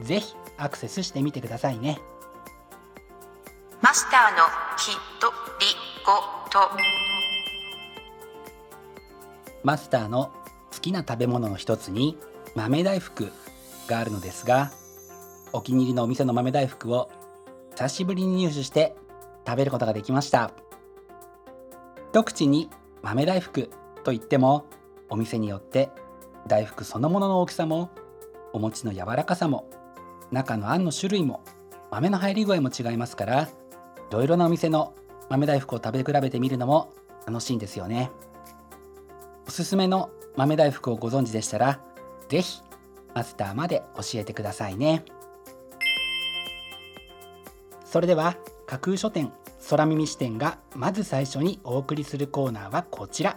ぜひアクセスしてみてくださいね。マスターのひとりごと。マスターの好きな食べ物の一つに豆大福があるのですがお気に入りのお店の豆大福を久しぶりに入手して食べることができました。一口に豆大福といってもお店によって大福そのものの大きさもお餅の柔らかさも中のあんの種類も豆の入り具合も違いますからいろいろなお店の豆大福を食べ比べてみるのも楽しいんですよね。おすすめの豆大福をご存知でしたら是非マスターまで教えてくださいね。それでは架空書店空耳視点がまず最初にお送りするコーナーはこちら。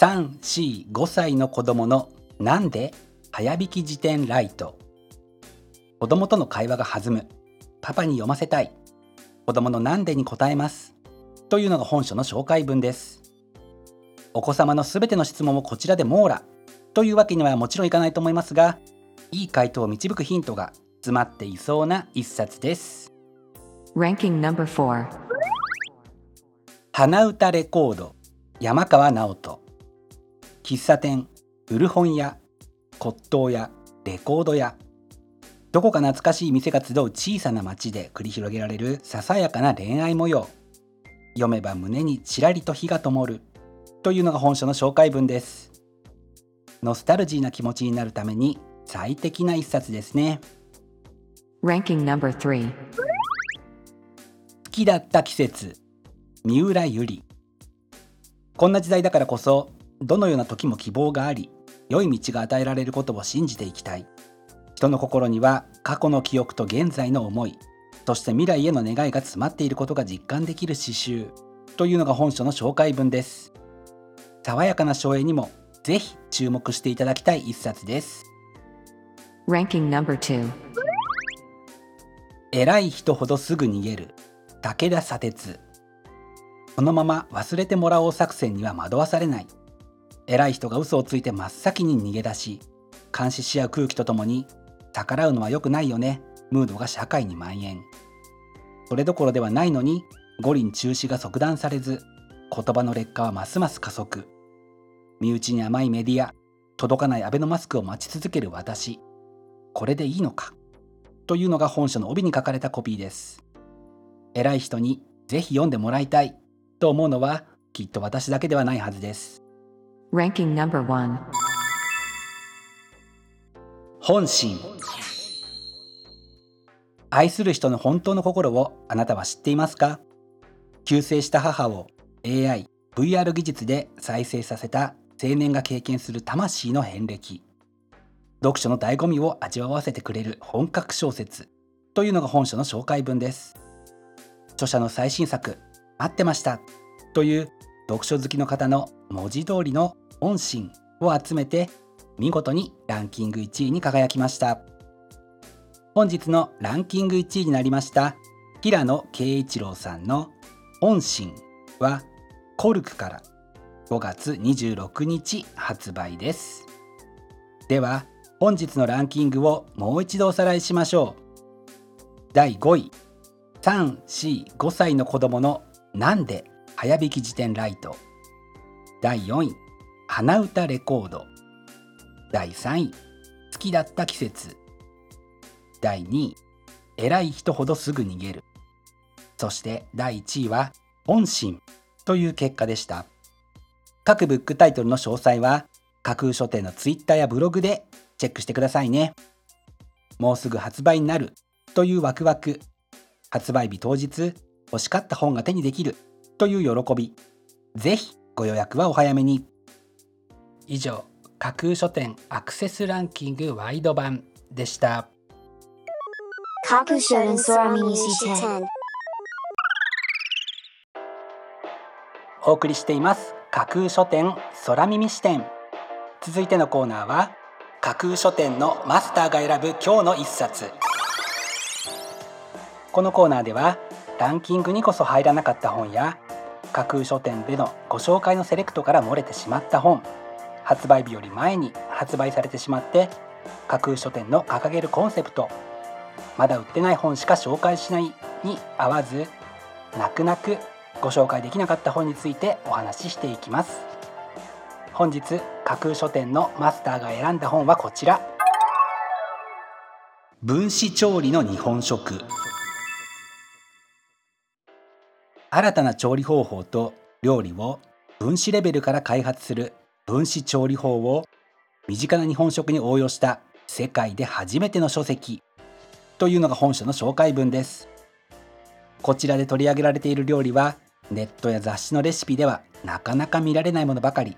345歳の子供のなんで早引き辞典ライト。子供との会話が弾む。パパに読ませたい。子供のなんでに答えます。というのが本書の紹介文です。お子様のすべての質問をこちらで網羅。というわけにはもちろんいかないと思いますがいい回答を導くヒントが詰まっていそうな一冊です。Ranking number 4花歌レコード山川直人喫茶店古本屋骨董屋レコード屋。どこか懐かしい店が集う小さな町で繰り広げられるささやかな恋愛模様。読めば胸にちらりと火が灯る。というのが本書の紹介文です。ノスタルジーな気持ちになるために最適な一冊ですね。Ranking number 3好きだった季節三浦ゆりこんな時代だからこそどのような時も希望があり良い道が与えられることを信じていきたい。人の心には過去の記憶と現在の思いそして未来への願いが詰まっていることが実感できる詩集というのが本書の紹介文です。爽やかな省エにもぜひ注目していただきたい一冊です。Ranking number 2偉い人ほどすぐ逃げる武田砂鉄。このまま忘れてもらおう作戦には惑わされない偉い人が嘘をついて真っ先に逃げ出し監視し合う空気とともに逆らうのは良くないよねムードが社会に蔓延。それどころではないのに五輪中止が即断されず言葉の劣化はますます加速。身内に甘いメディア届かないアベノマスクを待ち続ける私これでいいのかというのが本書の帯に書かれたコピーです。偉い人にぜひ読んでもらいたいと思うのはきっと私だけではないはずです。Ranking No.1 本心。愛する人の本当の心をあなたは知っていますか？急逝した母を AI、VR 技術で再生させた青年が経験する魂の遍歴。読書の醍醐味を味わわせてくれる本格小説というのが本書の紹介文です。著者の最新作「待ってました」という読書好きの方の文字通りの本心を集めて見事にランキング1位に輝きました。本日のランキング1位になりました平野啓一郎さんの本心はコルクから5月26日発売です。では本日のランキングをもう一度おさらいしましょう。第5位345歳の子供のなんで早弾き辞典ライト。第4位花歌レコード。第3位好きだった季節。第2位偉い人ほどすぐ逃げる。そして第1位は本心。という結果でした。各ブックタイトルの詳細は架空書店のツイッターやブログでチェックしてくださいね。もうすぐ発売になる。というワクワク。発売日当日欲しかった本が手にできる。という喜び。ぜひご予約はお早めに。以上架空書店アクセスランキングワイド版でした。架空書店空耳視点お送りしています架空書店空耳視点続いてのコーナーは架空書店のマスターが選ぶ今日の一冊。このコーナーではランキングにこそ入らなかった本や架空書店でのご紹介のセレクトから漏れてしまった本発売日より前に発売されてしまって架空書店の掲げるコンセプトまだ売ってない本しか紹介しないに合わず泣く泣くご紹介できなかった本についてお話ししていきます。本日架空書店のマスターが選んだ本はこちら。分子調理の日本食。新たな調理方法と料理を分子レベルから開発する分子調理法を身近な日本食に応用した世界で初めての書籍というのが本書の紹介文です。こちらで取り上げられている料理はネットや雑誌のレシピではなかなか見られないものばかり。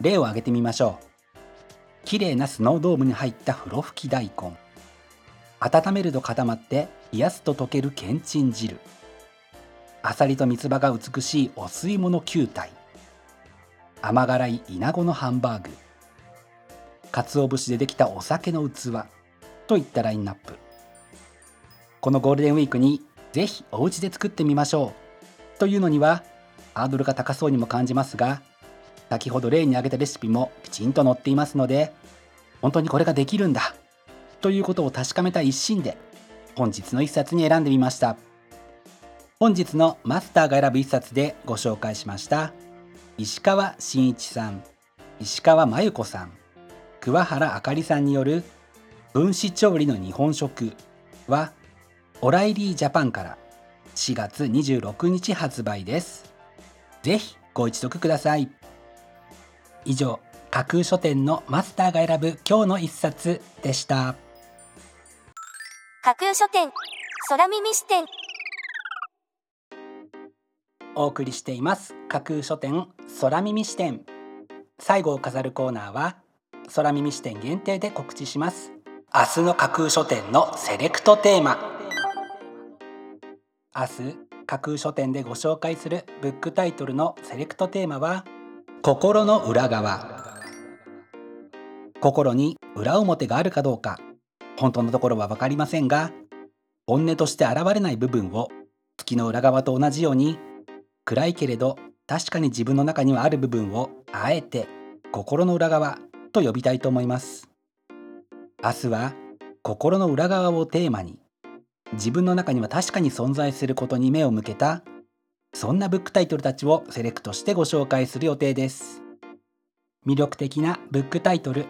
例を挙げてみましょう。綺麗なスノードームに入った風呂吹き大根。温めると固まって冷やすと溶けるけんちん汁。あさりと三つ葉が美しいお吸い物球体。甘辛いイナゴのハンバーグ。鰹節でできたお酒の器。といったラインナップ。このゴールデンウィークにぜひお家で作ってみましょう。というのにはハードルが高そうにも感じますが先ほど例に挙げたレシピもきちんと載っていますので本当にこれができるんだ。ということを確かめた一心で本日の一冊に選んでみました。本日のマスターが選ぶ一冊でご紹介しました。石川真一さん石川真由子さん桑原あかりさんによる分子調理の日本食はオライリージャパンから4月26日発売です。ぜひご一読ください。以上架空書店のマスターが選ぶ今日の一冊でした。架空書店空耳視点。お送りしています。架空書店空耳視点。最後を飾るコーナーは空耳視点限定で告知します。明日の架空書店のセレクトテーマ。明日架空書店でご紹介するブックタイトルのセレクトテーマは心の裏側。心に裏表があるかどうか。本当のところは分かりませんが本音として現れない部分を月の裏側と同じように暗いけれど確かに自分の中にはある部分をあえて心の裏側と呼びたいと思います。明日は心の裏側をテーマに自分の中には確かに存在することに目を向けたそんなブックタイトルたちをセレクトしてご紹介する予定です。魅力的なブックタイトル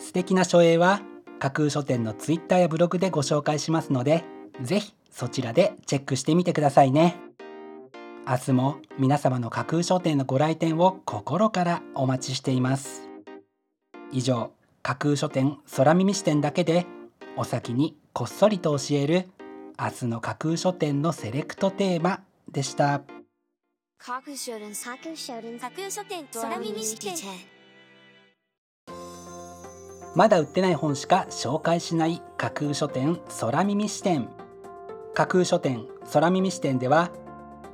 素敵な書影は架空書店のツイッターやブログでご紹介しますのでぜひそちらでチェックしてみてくださいね。明日も皆様の架空書店のご来店を心からお待ちしています。以上架空書店空耳視点だけでお先にこっそりと教える明日の架空書店のセレクトテーマでした。架空書店架空書店架空書店空耳視点。まだ売ってない本しか紹介しない架空書店空耳視点。架空書店空耳視点では